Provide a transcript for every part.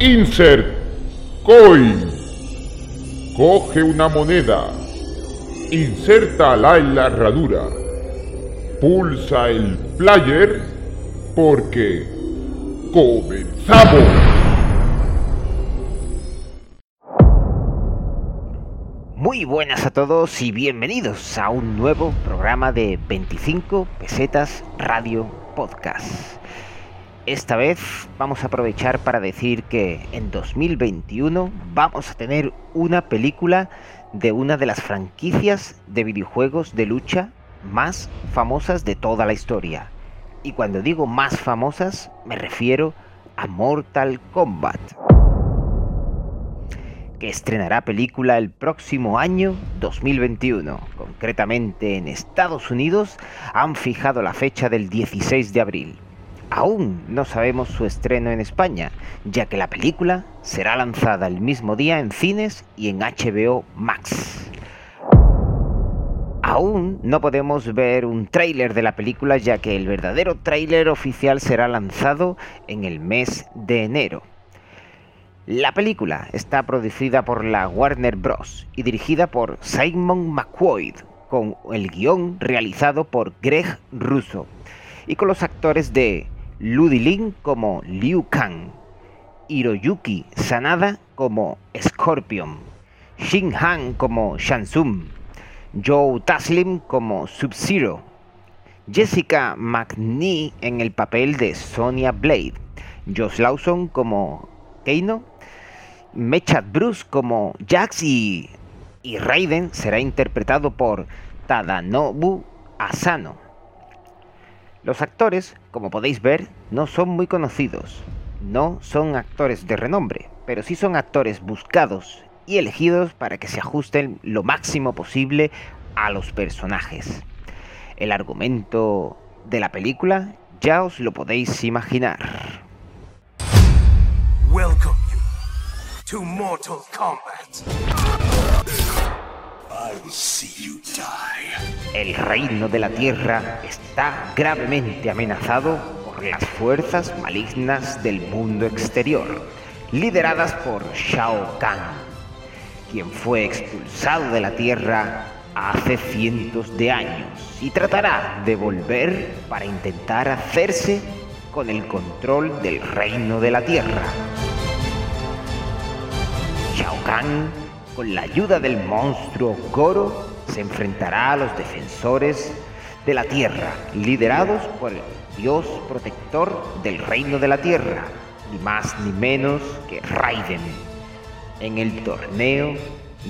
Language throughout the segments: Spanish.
Insert coin. Coge una moneda. Insértala en la herradura. Pulsa el player porque comenzamos. Muy buenas a todos y bienvenidos a un nuevo programa de 25 pesetas radio podcast. Esta vez vamos a aprovechar para decir que en 2021 vamos a tener una película de una de las franquicias de videojuegos de lucha más famosas de toda la historia. Y cuando digo más famosas me refiero a Mortal Kombat que estrenará película el próximo año 2021. Concretamente en Estados Unidos han fijado la fecha del 16 de abril. Aún no sabemos su estreno en España, ya que la película será lanzada el mismo día en cines y en HBO Max. Aún no podemos ver un tráiler de la película ya que el verdadero tráiler oficial será lanzado en el mes de enero. La película está producida por la Warner Bros. y dirigida por Simon McQuoid, con el guion realizado por Greg Russo y con los actores de Ludi Lin como Liu Kang, Hiroyuki Sanada como Scorpion, Shin Han como Shansung, Joe Taslim como Sub-Zero, Jessica McNee en el papel de Sonya Blade, Josh Lawson como Keino, Mechat Bruce como Jax y, y Raiden será interpretado por Tadanobu Asano. Los actores, como podéis ver, no son muy conocidos, no son actores de renombre, pero sí son actores buscados y elegidos para que se ajusten lo máximo posible a los personajes. El argumento de la película ya os lo podéis imaginar. Mortal Kombat. El reino de la Tierra está gravemente amenazado por las fuerzas malignas del mundo exterior, lideradas por Shao Kahn, quien fue expulsado de la Tierra hace cientos de años y tratará de volver para intentar hacerse con el control del reino de la Tierra. Shao Kahn con la ayuda del monstruo Goro, se enfrentará a los defensores de la Tierra, liderados por el dios protector del reino de la Tierra, ni más ni menos que Raiden, en el torneo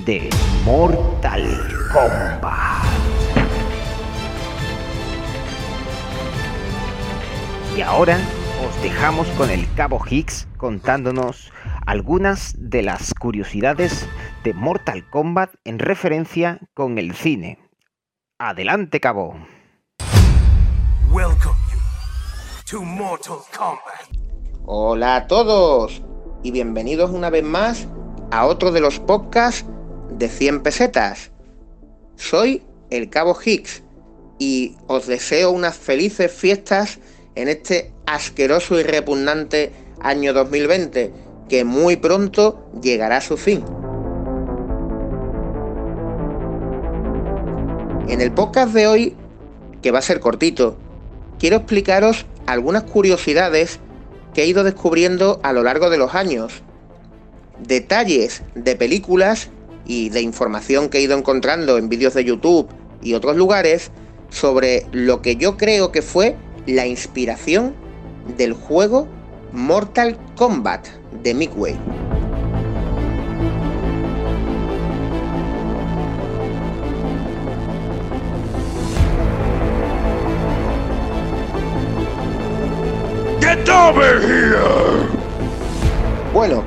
de Mortal Kombat. Y ahora os dejamos con el Cabo Higgs contándonos algunas de las curiosidades de Mortal Kombat en referencia con el cine. Adelante, Cabo. Hola a todos y bienvenidos una vez más a otro de los podcasts de 100 pesetas. Soy el Cabo Higgs y os deseo unas felices fiestas en este asqueroso y repugnante año 2020 que muy pronto llegará a su fin. En el podcast de hoy, que va a ser cortito, quiero explicaros algunas curiosidades que he ido descubriendo a lo largo de los años, detalles de películas y de información que he ido encontrando en vídeos de YouTube y otros lugares sobre lo que yo creo que fue la inspiración del juego Mortal Kombat de Midway. Here. Bueno,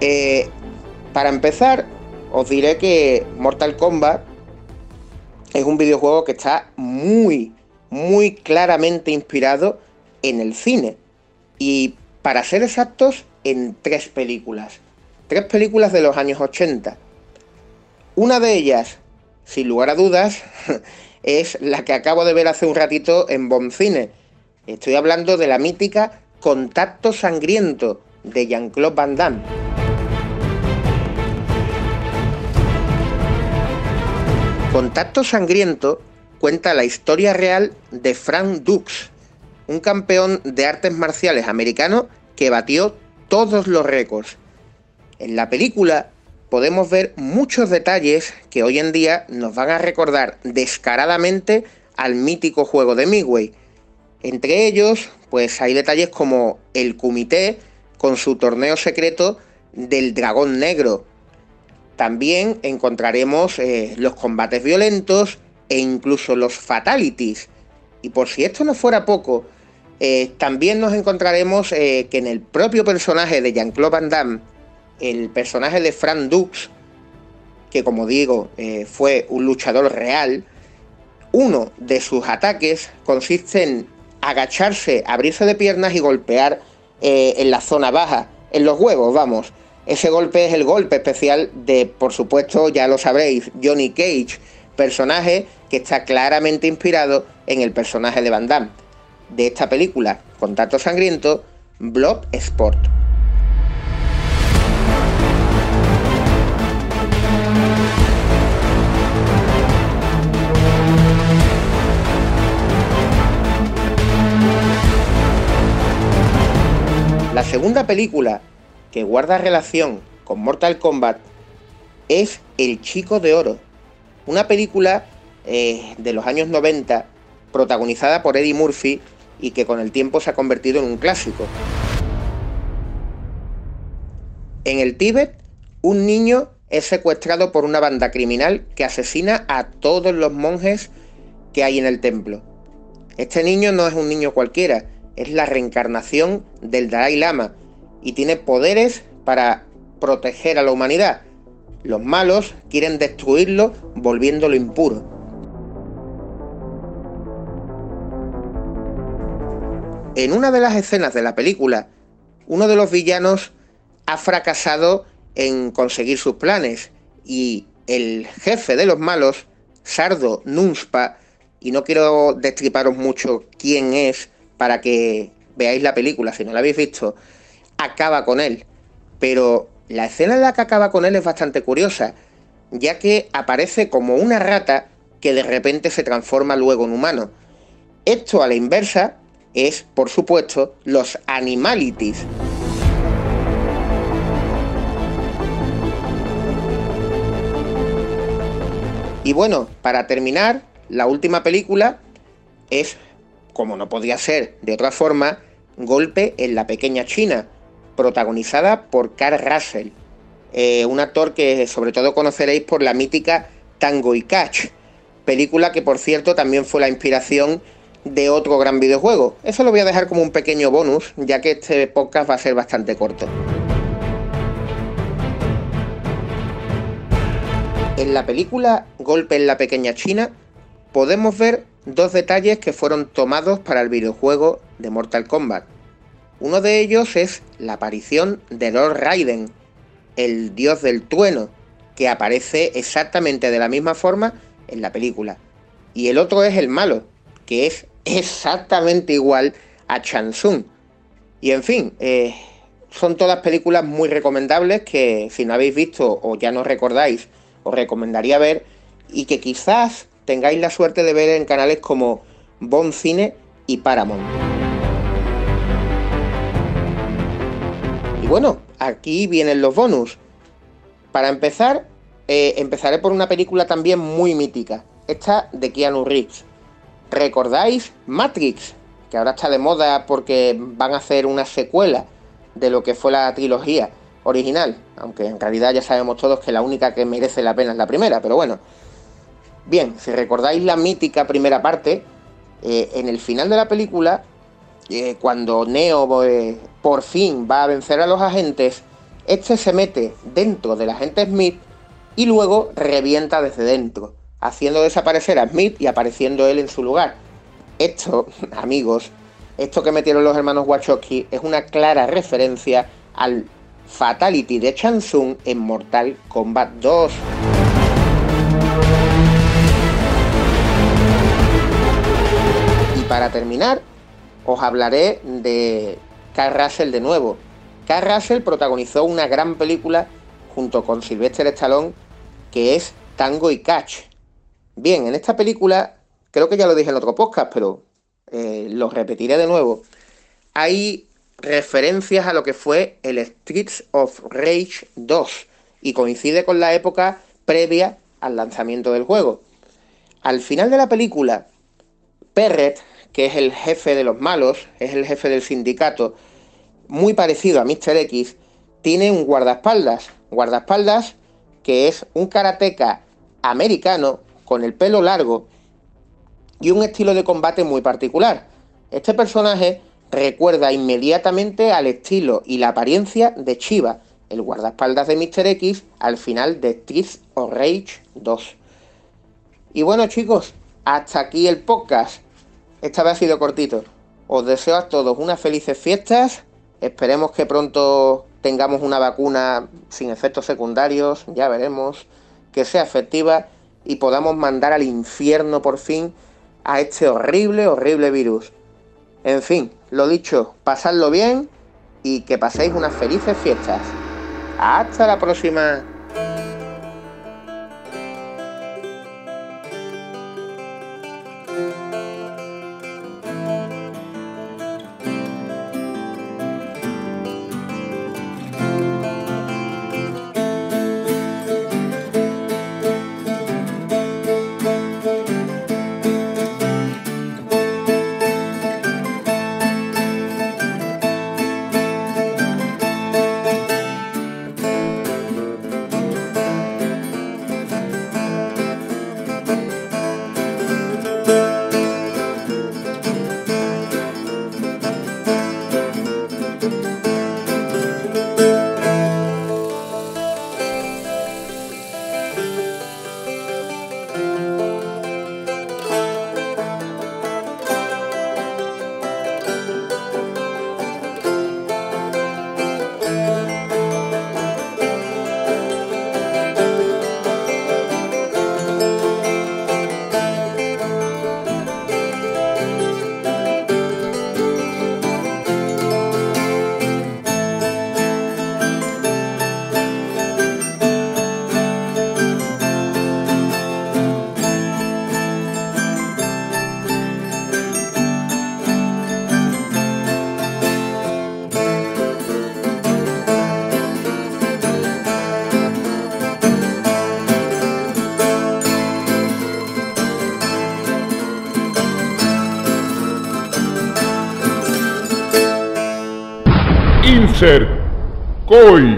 eh, para empezar, os diré que Mortal Kombat es un videojuego que está muy, muy claramente inspirado en el cine. Y para ser exactos, en tres películas. Tres películas de los años 80. Una de ellas, sin lugar a dudas, es la que acabo de ver hace un ratito en Boncine. Estoy hablando de la mítica Contacto Sangriento, de Jean-Claude Van Damme. Contacto Sangriento cuenta la historia real de Frank Dux, un campeón de artes marciales americano que batió todos los récords. En la película podemos ver muchos detalles que hoy en día nos van a recordar descaradamente al mítico juego de Midway. Entre ellos, pues hay detalles como el comité con su torneo secreto del dragón negro. También encontraremos eh, los combates violentos e incluso los fatalities. Y por si esto no fuera poco, eh, también nos encontraremos eh, que en el propio personaje de Jean-Claude Van Damme, el personaje de Frank Dux, que como digo fue un luchador real, uno de sus ataques consiste en agacharse, abrirse de piernas y golpear eh, en la zona baja, en los huevos, vamos. Ese golpe es el golpe especial de, por supuesto, ya lo sabréis, Johnny Cage, personaje que está claramente inspirado en el personaje de Van Damme. De esta película, Contacto Sangriento, Blood Sport. La segunda película que guarda relación con Mortal Kombat es El Chico de Oro, una película eh, de los años 90 protagonizada por Eddie Murphy y que con el tiempo se ha convertido en un clásico. En el Tíbet, un niño es secuestrado por una banda criminal que asesina a todos los monjes que hay en el templo. Este niño no es un niño cualquiera, es la reencarnación del Dalai Lama y tiene poderes para proteger a la humanidad. Los malos quieren destruirlo volviéndolo impuro. En una de las escenas de la película, uno de los villanos ha fracasado en conseguir sus planes y el jefe de los malos, Sardo Nunspa, y no quiero destriparos mucho quién es, para que veáis la película, si no la habéis visto, acaba con él. Pero la escena en la que acaba con él es bastante curiosa, ya que aparece como una rata que de repente se transforma luego en humano. Esto a la inversa es, por supuesto, los animalities. Y bueno, para terminar, la última película es como no podía ser de otra forma, Golpe en la pequeña China, protagonizada por Carl Russell, eh, un actor que sobre todo conoceréis por la mítica Tango y Catch, película que por cierto también fue la inspiración de otro gran videojuego. Eso lo voy a dejar como un pequeño bonus, ya que este podcast va a ser bastante corto. En la película Golpe en la pequeña China podemos ver dos detalles que fueron tomados para el videojuego de Mortal Kombat. Uno de ellos es la aparición de Lord Raiden, el dios del trueno, que aparece exactamente de la misma forma en la película. Y el otro es el malo, que es exactamente igual a Tsung. Y en fin, eh, son todas películas muy recomendables que si no habéis visto o ya no recordáis, os recomendaría ver y que quizás tengáis la suerte de ver en canales como Bon Cine y Paramount. Y bueno, aquí vienen los bonus. Para empezar, eh, empezaré por una película también muy mítica, esta de Keanu Reeves. ¿Recordáis Matrix? Que ahora está de moda porque van a hacer una secuela de lo que fue la trilogía original, aunque en realidad ya sabemos todos que la única que merece la pena es la primera, pero bueno, Bien, si recordáis la mítica primera parte, eh, en el final de la película, eh, cuando Neo eh, por fin va a vencer a los agentes, este se mete dentro del agente Smith y luego revienta desde dentro, haciendo desaparecer a Smith y apareciendo él en su lugar. Esto, amigos, esto que metieron los hermanos Wachowski es una clara referencia al Fatality de Chansung en Mortal Kombat 2. Para terminar, os hablaré de Carl Russell de nuevo. Carl Russell protagonizó una gran película junto con Sylvester Stallone que es Tango y Catch. Bien, en esta película, creo que ya lo dije en otro podcast, pero eh, lo repetiré de nuevo. Hay referencias a lo que fue el Streets of Rage 2 y coincide con la época previa al lanzamiento del juego. Al final de la película, Perret, que es el jefe de los malos, es el jefe del sindicato, muy parecido a Mr. X, tiene un guardaespaldas. Guardaespaldas que es un karateca americano con el pelo largo y un estilo de combate muy particular. Este personaje recuerda inmediatamente al estilo y la apariencia de Chiva, el guardaespaldas de Mr. X, al final de Streets of Rage 2. Y bueno chicos, hasta aquí el podcast. Esta vez ha sido cortito. Os deseo a todos unas felices fiestas. Esperemos que pronto tengamos una vacuna sin efectos secundarios, ya veremos, que sea efectiva y podamos mandar al infierno por fin a este horrible, horrible virus. En fin, lo dicho, pasadlo bien y que paséis unas felices fiestas. Hasta la próxima. Insert Coin.